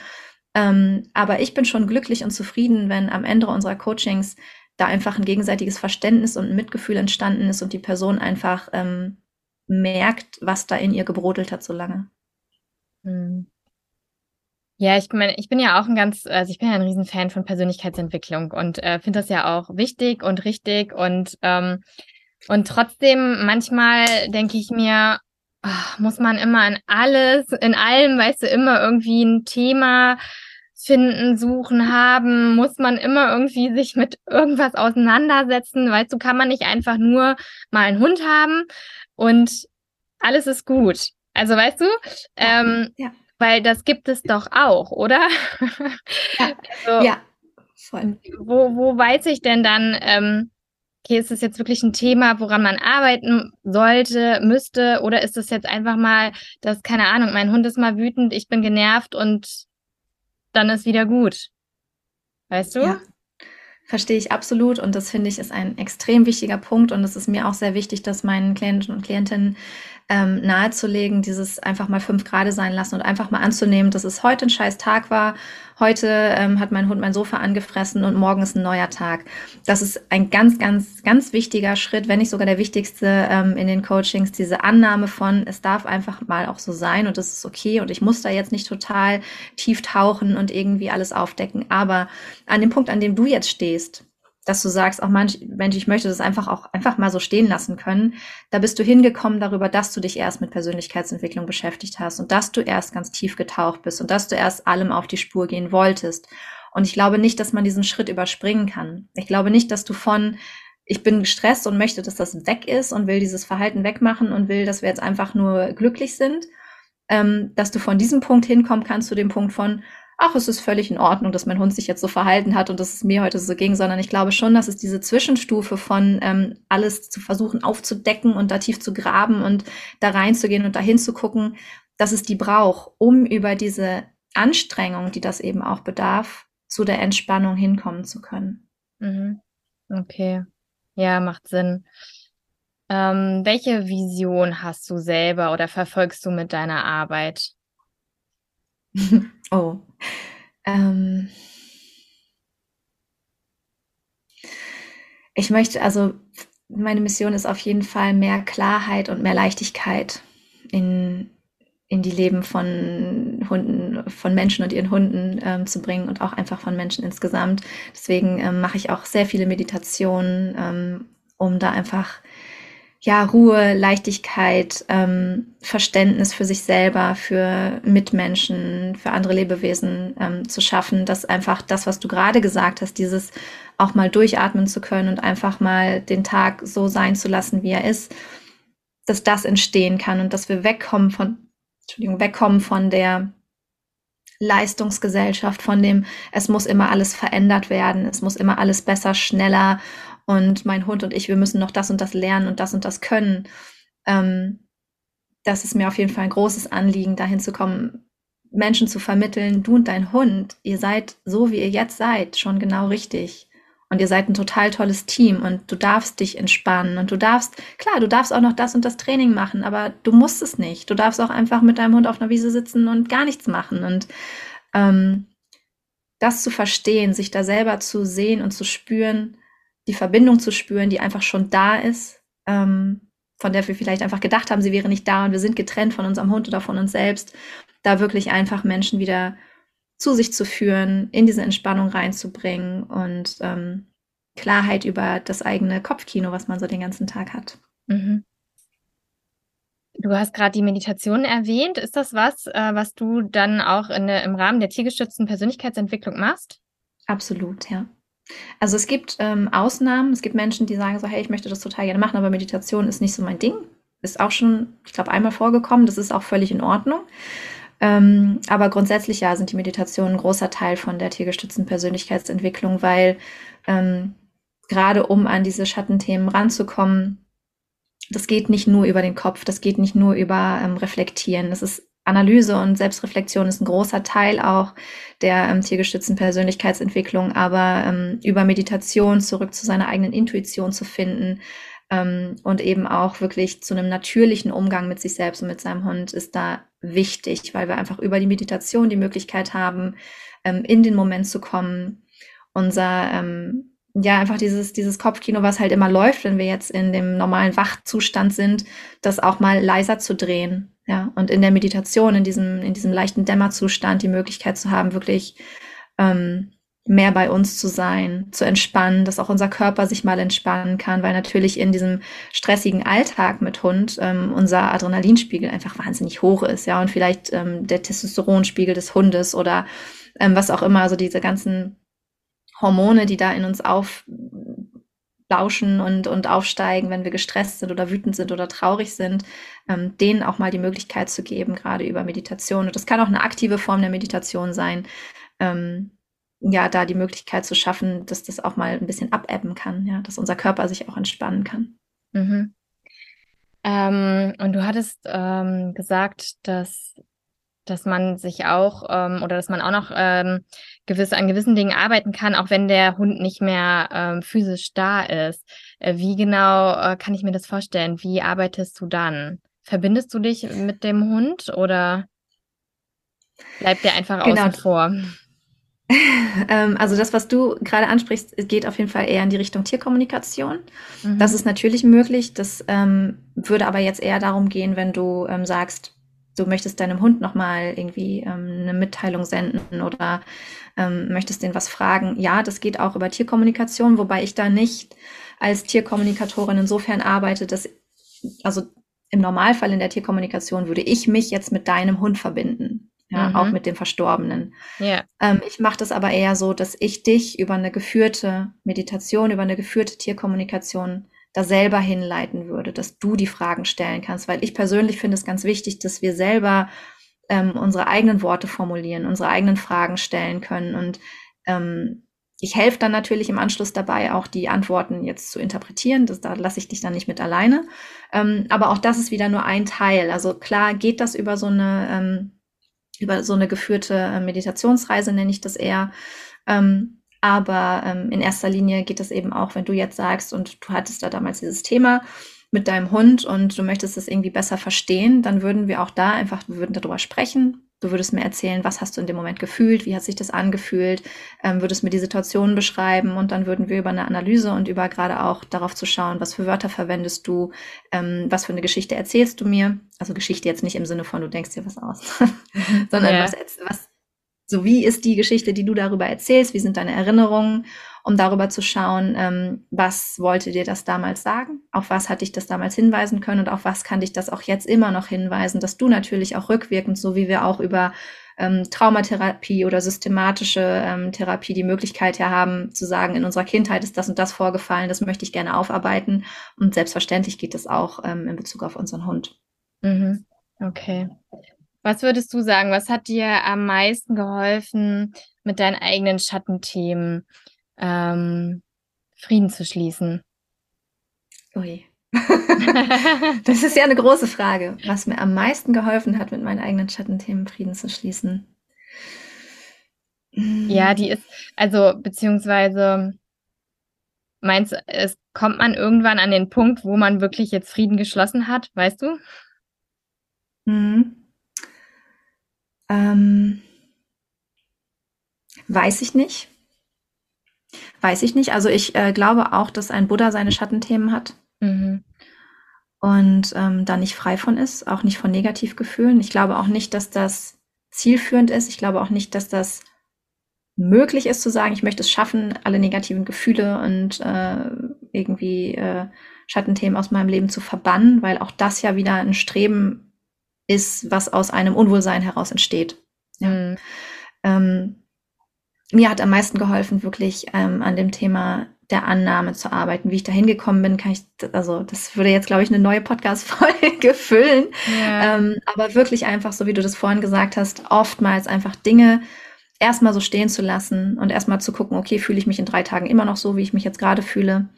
Ähm, aber ich bin schon glücklich und zufrieden, wenn am Ende unserer Coachings da einfach ein gegenseitiges Verständnis und ein Mitgefühl entstanden ist und die Person einfach ähm, merkt, was da in ihr gebrodelt hat so lange. Hm. Ja, ich meine, ich bin ja auch ein ganz, also ich bin ja ein Riesenfan von Persönlichkeitsentwicklung und äh, finde das ja auch wichtig und richtig und ähm, und trotzdem manchmal denke ich mir, oh, muss man immer in alles, in allem, weißt du, immer irgendwie ein Thema finden, suchen, haben, muss man immer irgendwie sich mit irgendwas auseinandersetzen. Weißt du, kann man nicht einfach nur mal einen Hund haben und alles ist gut. Also weißt du, ähm, ja. Weil das gibt es doch auch, oder? Ja, also, ja voll. Wo, wo weiß ich denn dann, ähm, okay, ist das jetzt wirklich ein Thema, woran man arbeiten sollte, müsste, oder ist das jetzt einfach mal, dass, keine Ahnung, mein Hund ist mal wütend, ich bin genervt und dann ist wieder gut. Weißt du? Ja, verstehe ich absolut. Und das finde ich ist ein extrem wichtiger Punkt. Und es ist mir auch sehr wichtig, dass meinen Klienten und Klientinnen ähm, nahezulegen, dieses einfach mal fünf Grad sein lassen und einfach mal anzunehmen, dass es heute ein scheiß Tag war. Heute ähm, hat mein Hund mein Sofa angefressen und morgen ist ein neuer Tag. Das ist ein ganz, ganz, ganz wichtiger Schritt, wenn nicht sogar der wichtigste ähm, in den Coachings, diese Annahme von, es darf einfach mal auch so sein und das ist okay und ich muss da jetzt nicht total tief tauchen und irgendwie alles aufdecken. Aber an dem Punkt, an dem du jetzt stehst, dass du sagst, auch manch, Mensch, ich möchte das einfach auch einfach mal so stehen lassen können. Da bist du hingekommen darüber, dass du dich erst mit Persönlichkeitsentwicklung beschäftigt hast und dass du erst ganz tief getaucht bist und dass du erst allem auf die Spur gehen wolltest. Und ich glaube nicht, dass man diesen Schritt überspringen kann. Ich glaube nicht, dass du von ich bin gestresst und möchte, dass das weg ist und will dieses Verhalten wegmachen und will, dass wir jetzt einfach nur glücklich sind, ähm, dass du von diesem Punkt hinkommen kannst zu dem Punkt von, ach, es ist völlig in Ordnung, dass mein Hund sich jetzt so verhalten hat und dass es mir heute so ging, sondern ich glaube schon, dass es diese Zwischenstufe von ähm, alles zu versuchen aufzudecken und da tief zu graben und da reinzugehen und dahin zu gucken, dass es die braucht, um über diese Anstrengung, die das eben auch bedarf, zu der Entspannung hinkommen zu können. Mhm. Okay. Ja, macht Sinn. Ähm, welche Vision hast du selber oder verfolgst du mit deiner Arbeit? Oh. Ähm. Ich möchte, also meine Mission ist auf jeden Fall mehr Klarheit und mehr Leichtigkeit in, in die Leben von Hunden, von Menschen und ihren Hunden ähm, zu bringen und auch einfach von Menschen insgesamt. Deswegen ähm, mache ich auch sehr viele Meditationen, ähm, um da einfach ja, Ruhe, Leichtigkeit, ähm, Verständnis für sich selber, für Mitmenschen, für andere Lebewesen ähm, zu schaffen, dass einfach das, was du gerade gesagt hast, dieses auch mal durchatmen zu können und einfach mal den Tag so sein zu lassen, wie er ist, dass das entstehen kann und dass wir wegkommen von, Entschuldigung, wegkommen von der Leistungsgesellschaft, von dem, es muss immer alles verändert werden, es muss immer alles besser, schneller und mein Hund und ich, wir müssen noch das und das lernen und das und das können. Ähm, das ist mir auf jeden Fall ein großes Anliegen, dahin zu kommen, Menschen zu vermitteln, du und dein Hund, ihr seid so, wie ihr jetzt seid, schon genau richtig. Und ihr seid ein total tolles Team und du darfst dich entspannen und du darfst, klar, du darfst auch noch das und das Training machen, aber du musst es nicht. Du darfst auch einfach mit deinem Hund auf einer Wiese sitzen und gar nichts machen. Und ähm, das zu verstehen, sich da selber zu sehen und zu spüren, die Verbindung zu spüren, die einfach schon da ist, ähm, von der wir vielleicht einfach gedacht haben, sie wäre nicht da und wir sind getrennt von unserem Hund oder von uns selbst, da wirklich einfach Menschen wieder zu sich zu führen, in diese Entspannung reinzubringen und ähm, Klarheit über das eigene Kopfkino, was man so den ganzen Tag hat. Mhm. Du hast gerade die Meditation erwähnt. Ist das was, äh, was du dann auch in im Rahmen der tiergestützten Persönlichkeitsentwicklung machst? Absolut, ja. Also es gibt ähm, Ausnahmen, es gibt Menschen, die sagen so, hey, ich möchte das total gerne machen, aber Meditation ist nicht so mein Ding. Ist auch schon, ich glaube, einmal vorgekommen, das ist auch völlig in Ordnung. Ähm, aber grundsätzlich ja sind die Meditationen ein großer Teil von der tiergestützten Persönlichkeitsentwicklung, weil ähm, gerade um an diese Schattenthemen ranzukommen, das geht nicht nur über den Kopf, das geht nicht nur über ähm, Reflektieren, das ist Analyse und Selbstreflexion ist ein großer Teil auch der ähm, tiergestützten Persönlichkeitsentwicklung, aber ähm, über Meditation zurück zu seiner eigenen Intuition zu finden ähm, und eben auch wirklich zu einem natürlichen Umgang mit sich selbst und mit seinem Hund ist da wichtig, weil wir einfach über die Meditation die Möglichkeit haben, ähm, in den Moment zu kommen, unser ähm, ja, einfach dieses, dieses Kopfkino, was halt immer läuft, wenn wir jetzt in dem normalen Wachzustand sind, das auch mal leiser zu drehen. Ja, und in der Meditation, in diesem, in diesem leichten Dämmerzustand die Möglichkeit zu haben, wirklich ähm, mehr bei uns zu sein, zu entspannen, dass auch unser Körper sich mal entspannen kann, weil natürlich in diesem stressigen Alltag mit Hund ähm, unser Adrenalinspiegel einfach wahnsinnig hoch ist, ja, und vielleicht ähm, der Testosteronspiegel des Hundes oder ähm, was auch immer, also diese ganzen Hormone, die da in uns auf lauschen und, und aufsteigen, wenn wir gestresst sind oder wütend sind oder traurig sind, ähm, denen auch mal die Möglichkeit zu geben, gerade über Meditation. Und das kann auch eine aktive Form der Meditation sein, ähm, ja, da die Möglichkeit zu schaffen, dass das auch mal ein bisschen abebben kann, ja, dass unser Körper sich auch entspannen kann. Mhm. Ähm, und du hattest ähm, gesagt, dass dass man sich auch ähm, oder dass man auch noch ähm, gewisse, an gewissen Dingen arbeiten kann, auch wenn der Hund nicht mehr ähm, physisch da ist. Äh, wie genau äh, kann ich mir das vorstellen? Wie arbeitest du dann? Verbindest du dich mit dem Hund oder bleibt der einfach genau. außen vor? Ähm, also das, was du gerade ansprichst, geht auf jeden Fall eher in die Richtung Tierkommunikation. Mhm. Das ist natürlich möglich. Das ähm, würde aber jetzt eher darum gehen, wenn du ähm, sagst, du möchtest deinem Hund nochmal irgendwie ähm, eine Mitteilung senden oder ähm, möchtest den was fragen. Ja, das geht auch über Tierkommunikation, wobei ich da nicht als Tierkommunikatorin insofern arbeite, dass, also im Normalfall in der Tierkommunikation würde ich mich jetzt mit deinem Hund verbinden. Ja, mhm. auch mit dem Verstorbenen. Yeah. Ähm, ich mache das aber eher so, dass ich dich über eine geführte Meditation, über eine geführte Tierkommunikation da selber hinleiten würde, dass du die Fragen stellen kannst, weil ich persönlich finde es ganz wichtig, dass wir selber ähm, unsere eigenen Worte formulieren, unsere eigenen Fragen stellen können und ähm, ich helfe dann natürlich im Anschluss dabei, auch die Antworten jetzt zu interpretieren. Das, da lasse ich dich dann nicht mit alleine. Ähm, aber auch das ist wieder nur ein Teil. Also klar geht das über so eine, ähm, über so eine geführte äh, Meditationsreise, nenne ich das eher. Ähm, aber ähm, in erster Linie geht es eben auch, wenn du jetzt sagst und du hattest da damals dieses Thema mit deinem Hund und du möchtest es irgendwie besser verstehen, dann würden wir auch da einfach, wir würden darüber sprechen. Du würdest mir erzählen, was hast du in dem Moment gefühlt, wie hat sich das angefühlt, ähm, würdest mir die Situation beschreiben und dann würden wir über eine Analyse und über gerade auch darauf zu schauen, was für Wörter verwendest du, ähm, was für eine Geschichte erzählst du mir. Also Geschichte jetzt nicht im Sinne von, du denkst dir was aus, sondern ja. was, was, so, wie ist die Geschichte, die du darüber erzählst? Wie sind deine Erinnerungen? Um darüber zu schauen, ähm, was wollte dir das damals sagen? Auf was hat dich das damals hinweisen können? Und auf was kann dich das auch jetzt immer noch hinweisen? Dass du natürlich auch rückwirkend, so wie wir auch über ähm, Traumatherapie oder systematische ähm, Therapie die Möglichkeit ja haben, zu sagen, in unserer Kindheit ist das und das vorgefallen, das möchte ich gerne aufarbeiten. Und selbstverständlich geht das auch ähm, in Bezug auf unseren Hund. Mhm. Okay. Was würdest du sagen, was hat dir am meisten geholfen, mit deinen eigenen Schattenthemen ähm, Frieden zu schließen? Ui. das ist ja eine große Frage, was mir am meisten geholfen hat, mit meinen eigenen Schattenthemen Frieden zu schließen. Ja, die ist, also, beziehungsweise, meinst du, es kommt man irgendwann an den Punkt, wo man wirklich jetzt Frieden geschlossen hat, weißt du? Mhm. Ähm, weiß ich nicht. Weiß ich nicht. Also ich äh, glaube auch, dass ein Buddha seine Schattenthemen hat. Mhm. Und ähm, da nicht frei von ist, auch nicht von Negativgefühlen. Ich glaube auch nicht, dass das zielführend ist. Ich glaube auch nicht, dass das möglich ist zu sagen, ich möchte es schaffen, alle negativen Gefühle und äh, irgendwie äh, Schattenthemen aus meinem Leben zu verbannen, weil auch das ja wieder ein Streben ist, was aus einem Unwohlsein heraus entsteht. Ja. Mhm. Ähm, mir hat am meisten geholfen, wirklich ähm, an dem Thema der Annahme zu arbeiten. Wie ich da hingekommen bin, kann ich, also das würde jetzt, glaube ich, eine neue Podcast-Folge füllen. Ja. Ähm, aber wirklich einfach, so wie du das vorhin gesagt hast, oftmals einfach Dinge erstmal so stehen zu lassen und erstmal zu gucken, okay, fühle ich mich in drei Tagen immer noch so, wie ich mich jetzt gerade fühle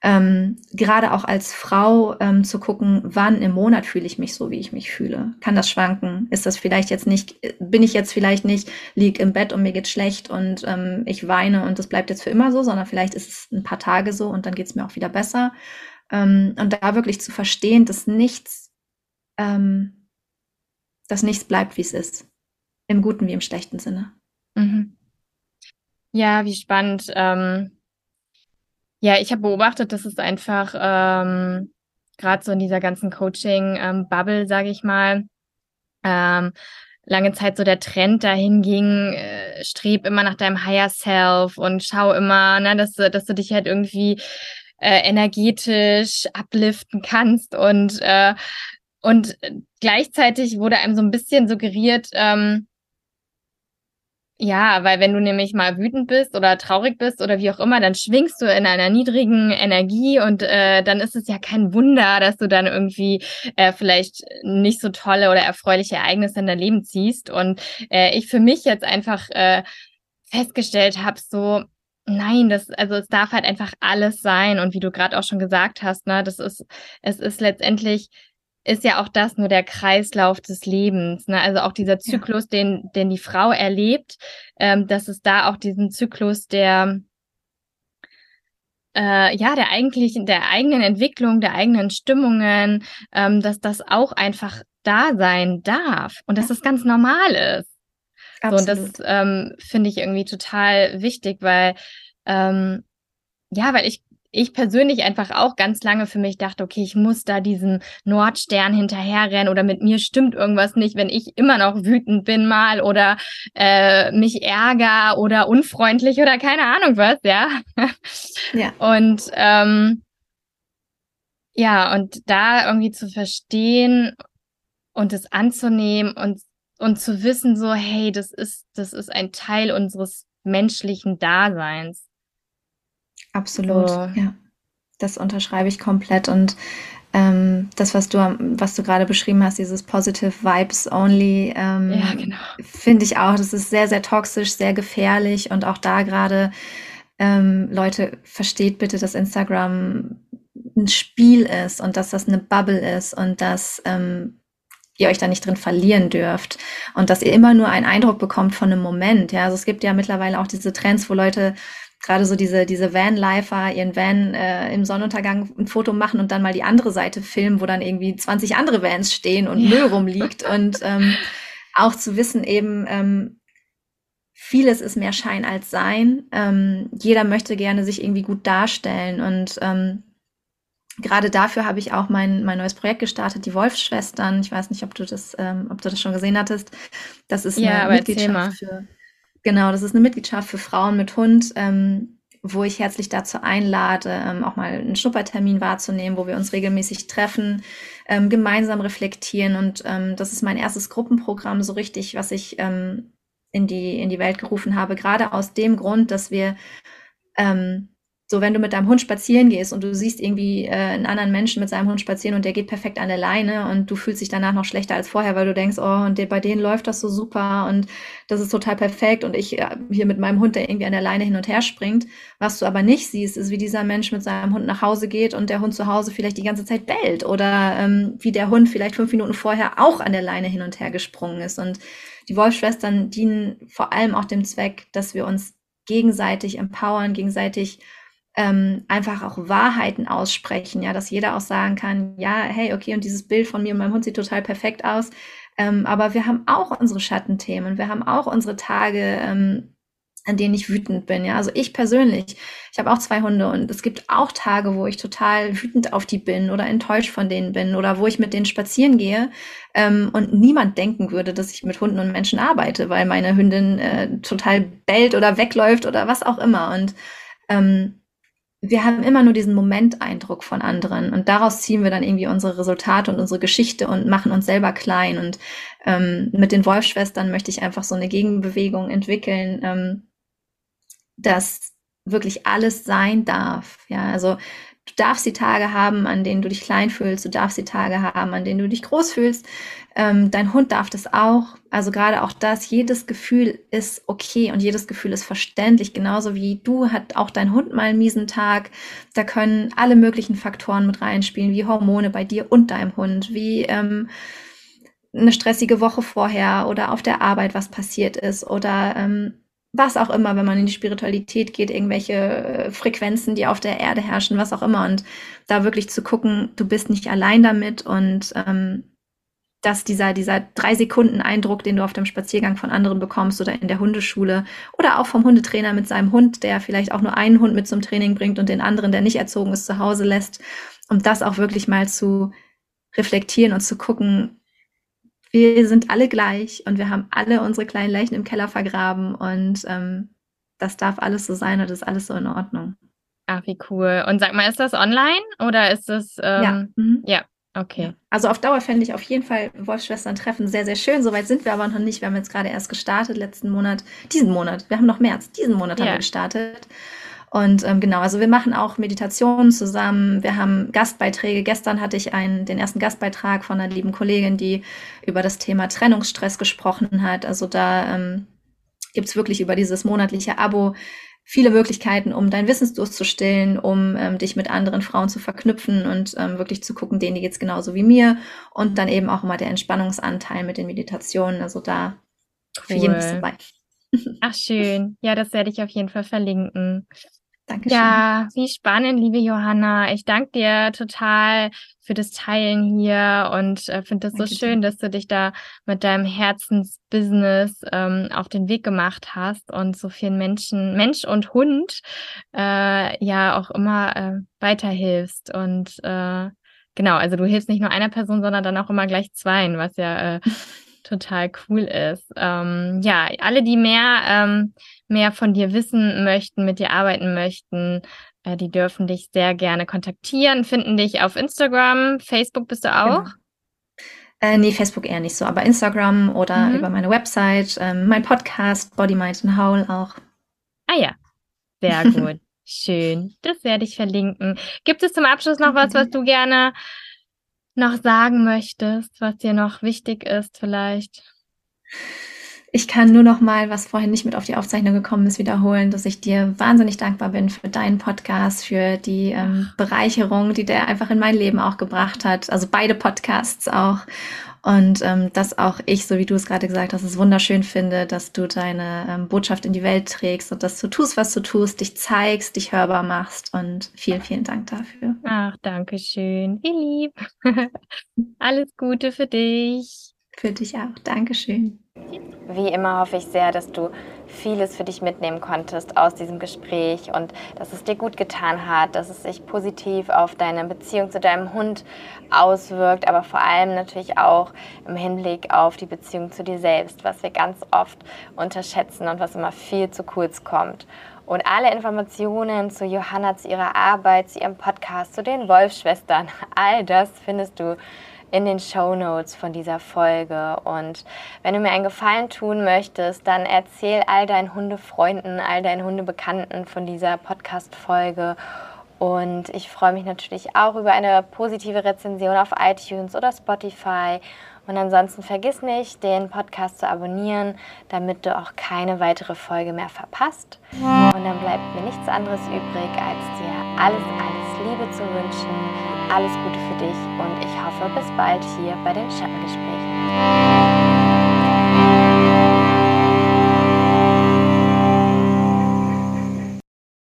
ähm, gerade auch als Frau ähm, zu gucken, wann im Monat fühle ich mich so, wie ich mich fühle. Kann das schwanken? Ist das vielleicht jetzt nicht, bin ich jetzt vielleicht nicht, lieg im Bett und mir geht schlecht und ähm, ich weine und das bleibt jetzt für immer so, sondern vielleicht ist es ein paar Tage so und dann geht es mir auch wieder besser. Ähm, und da wirklich zu verstehen, dass nichts, ähm, dass nichts bleibt, wie es ist. Im guten wie im schlechten Sinne. Mhm. Ja, wie spannend. Ähm ja, ich habe beobachtet, dass es einfach ähm, gerade so in dieser ganzen Coaching-Bubble, ähm, sage ich mal, ähm, lange Zeit so der Trend dahin ging, äh, streb immer nach deinem Higher Self und schau immer, ne, dass du, dass du dich halt irgendwie äh, energetisch upliften kannst und äh, und gleichzeitig wurde einem so ein bisschen suggeriert, ähm, Ja, weil wenn du nämlich mal wütend bist oder traurig bist oder wie auch immer, dann schwingst du in einer niedrigen Energie und äh, dann ist es ja kein Wunder, dass du dann irgendwie äh, vielleicht nicht so tolle oder erfreuliche Ereignisse in dein Leben ziehst. Und äh, ich für mich jetzt einfach äh, festgestellt habe, so Nein, das, also es darf halt einfach alles sein. Und wie du gerade auch schon gesagt hast, ne, das ist, es ist letztendlich ist ja auch das nur der Kreislauf des Lebens. Ne? Also auch dieser Zyklus, ja. den, den die Frau erlebt, ähm, dass es da auch diesen Zyklus der äh, ja, der eigentlichen, der eigenen Entwicklung, der eigenen Stimmungen, ähm, dass das auch einfach da sein darf und dass das ganz normal ist. Absolut. So, und das ähm, finde ich irgendwie total wichtig, weil ähm, ja, weil ich ich persönlich einfach auch ganz lange für mich dachte, okay, ich muss da diesen Nordstern hinterherrennen oder mit mir stimmt irgendwas nicht, wenn ich immer noch wütend bin mal oder äh, mich ärger oder unfreundlich oder keine Ahnung was, ja. ja. Und ähm, ja, und da irgendwie zu verstehen und es anzunehmen und, und zu wissen, so, hey, das ist, das ist ein Teil unseres menschlichen Daseins. Absolut, so. ja. Das unterschreibe ich komplett und ähm, das, was du, was du gerade beschrieben hast, dieses Positive Vibes Only, ähm, ja, genau. finde ich auch, das ist sehr, sehr toxisch, sehr gefährlich und auch da gerade, ähm, Leute, versteht bitte, dass Instagram ein Spiel ist und dass das eine Bubble ist und dass ähm, ihr euch da nicht drin verlieren dürft und dass ihr immer nur einen Eindruck bekommt von einem Moment. Ja, also es gibt ja mittlerweile auch diese Trends, wo Leute gerade so diese, diese Van-Lifer ihren Van äh, im Sonnenuntergang ein Foto machen und dann mal die andere Seite filmen, wo dann irgendwie 20 andere Vans stehen und ja. Müll rumliegt. Und ähm, auch zu wissen eben, ähm, vieles ist mehr Schein als Sein. Ähm, jeder möchte gerne sich irgendwie gut darstellen und ähm, gerade dafür habe ich auch mein, mein neues Projekt gestartet, die Wolfsschwestern. Ich weiß nicht, ob du das, ähm, ob du das schon gesehen hattest. Das ist ja, eine Mitgliedschaft für Genau, das ist eine Mitgliedschaft für Frauen mit Hund, ähm, wo ich herzlich dazu einlade, ähm, auch mal einen Schnuppertermin wahrzunehmen, wo wir uns regelmäßig treffen, ähm, gemeinsam reflektieren. Und ähm, das ist mein erstes Gruppenprogramm, so richtig, was ich ähm, in, die, in die Welt gerufen habe, gerade aus dem Grund, dass wir ähm, so, wenn du mit deinem Hund spazieren gehst und du siehst irgendwie äh, einen anderen Menschen mit seinem Hund spazieren und der geht perfekt an der Leine und du fühlst dich danach noch schlechter als vorher, weil du denkst, oh, und bei denen läuft das so super und das ist total perfekt und ich äh, hier mit meinem Hund, der irgendwie an der Leine hin und her springt. Was du aber nicht siehst, ist, wie dieser Mensch mit seinem Hund nach Hause geht und der Hund zu Hause vielleicht die ganze Zeit bellt oder ähm, wie der Hund vielleicht fünf Minuten vorher auch an der Leine hin und her gesprungen ist. Und die Wolfschwestern dienen vor allem auch dem Zweck, dass wir uns gegenseitig empowern, gegenseitig ähm, einfach auch Wahrheiten aussprechen, ja, dass jeder auch sagen kann, ja, hey, okay, und dieses Bild von mir und meinem Hund sieht total perfekt aus, ähm, aber wir haben auch unsere Schattenthemen, wir haben auch unsere Tage, ähm, an denen ich wütend bin. Ja, also ich persönlich, ich habe auch zwei Hunde und es gibt auch Tage, wo ich total wütend auf die bin oder enttäuscht von denen bin oder wo ich mit denen spazieren gehe ähm, und niemand denken würde, dass ich mit Hunden und Menschen arbeite, weil meine Hündin äh, total bellt oder wegläuft oder was auch immer. Und ähm, wir haben immer nur diesen Momenteindruck von anderen und daraus ziehen wir dann irgendwie unsere Resultate und unsere Geschichte und machen uns selber klein. Und ähm, mit den Wolfschwestern möchte ich einfach so eine Gegenbewegung entwickeln, ähm, dass wirklich alles sein darf. Ja, also Du darfst die Tage haben, an denen du dich klein fühlst. Du darfst die Tage haben, an denen du dich groß fühlst. Ähm, dein Hund darf das auch. Also gerade auch das, jedes Gefühl ist okay und jedes Gefühl ist verständlich. Genauso wie du hat auch dein Hund mal einen miesen Tag. Da können alle möglichen Faktoren mit reinspielen, wie Hormone bei dir und deinem Hund, wie ähm, eine stressige Woche vorher oder auf der Arbeit was passiert ist oder ähm, was auch immer, wenn man in die Spiritualität geht, irgendwelche äh, Frequenzen, die auf der Erde herrschen, was auch immer. Und da wirklich zu gucken, du bist nicht allein damit und ähm, dass dieser, dieser drei Sekunden Eindruck, den du auf dem Spaziergang von anderen bekommst oder in der Hundeschule oder auch vom Hundetrainer mit seinem Hund, der vielleicht auch nur einen Hund mit zum Training bringt und den anderen, der nicht erzogen ist, zu Hause lässt, um das auch wirklich mal zu reflektieren und zu gucken, wir sind alle gleich und wir haben alle unsere kleinen Leichen im Keller vergraben und ähm, das darf alles so sein und ist alles so in Ordnung. Ach, wie cool. Und sag mal, ist das online oder ist das? Ähm, ja. Mhm. ja. Okay. Ja. Also auf Dauer fände ich auf jeden Fall Wolfsschwestern-Treffen sehr, sehr schön. Soweit sind wir aber noch nicht. Wir haben jetzt gerade erst gestartet, letzten Monat, diesen Monat. Wir haben noch März, diesen Monat ja. haben wir gestartet. Und ähm, genau, also wir machen auch Meditationen zusammen. Wir haben Gastbeiträge. Gestern hatte ich einen, den ersten Gastbeitrag von einer lieben Kollegin, die über das Thema Trennungsstress gesprochen hat. Also da ähm, gibt es wirklich über dieses monatliche Abo viele Möglichkeiten, um deinen Wissensdurst zu stillen, um ähm, dich mit anderen Frauen zu verknüpfen und ähm, wirklich zu gucken, denen geht's genauso wie mir. Und dann eben auch immer der Entspannungsanteil mit den Meditationen. Also da cool. für jeden was dabei. Ach schön. Ja, das werde ich auf jeden Fall verlinken. Dankeschön. Ja, wie spannend, liebe Johanna. Ich danke dir total für das Teilen hier und äh, finde das danke so schön, dir. dass du dich da mit deinem Herzensbusiness ähm, auf den Weg gemacht hast und so vielen Menschen, Mensch und Hund, äh, ja auch immer äh, weiterhilfst. Und äh, genau, also du hilfst nicht nur einer Person, sondern dann auch immer gleich zweien, was ja äh, total cool ist. Ähm, ja, alle, die mehr, ähm, mehr von dir wissen möchten, mit dir arbeiten möchten, äh, die dürfen dich sehr gerne kontaktieren, finden dich auf Instagram, Facebook bist du auch? Genau. Äh, nee, Facebook eher nicht so, aber Instagram oder mhm. über meine Website, ähm, mein Podcast, Body, Mind and Howl auch. Ah ja, sehr gut. Schön. Das werde ich verlinken. Gibt es zum Abschluss noch was, was du gerne noch sagen möchtest, was dir noch wichtig ist vielleicht? Ich kann nur noch mal, was vorhin nicht mit auf die Aufzeichnung gekommen ist, wiederholen, dass ich dir wahnsinnig dankbar bin für deinen Podcast, für die ähm, Bereicherung, die der einfach in mein Leben auch gebracht hat. Also beide Podcasts auch. Und ähm, dass auch ich, so wie du es gerade gesagt hast, es wunderschön finde, dass du deine ähm, Botschaft in die Welt trägst und dass du tust, was du tust, dich zeigst, dich hörbar machst. Und vielen, vielen Dank dafür. Ach, danke schön. Wie lieb. Alles Gute für dich. Für dich auch. Dankeschön. Wie immer hoffe ich sehr, dass du vieles für dich mitnehmen konntest aus diesem Gespräch und dass es dir gut getan hat, dass es sich positiv auf deine Beziehung zu deinem Hund auswirkt, aber vor allem natürlich auch im Hinblick auf die Beziehung zu dir selbst, was wir ganz oft unterschätzen und was immer viel zu kurz kommt. Und alle Informationen zu Johanna, zu ihrer Arbeit, zu ihrem Podcast, zu den Wolfschwestern, all das findest du in den Show Notes von dieser Folge. Und wenn du mir einen Gefallen tun möchtest, dann erzähl all deinen Hundefreunden, all deinen Hundebekannten von dieser Podcast-Folge. Und ich freue mich natürlich auch über eine positive Rezension auf iTunes oder Spotify. Und ansonsten vergiss nicht, den Podcast zu abonnieren, damit du auch keine weitere Folge mehr verpasst. Und dann bleibt mir nichts anderes übrig, als dir alles, alles Liebe zu wünschen alles Gute für dich und ich hoffe bis bald hier bei den Schattengesprächen.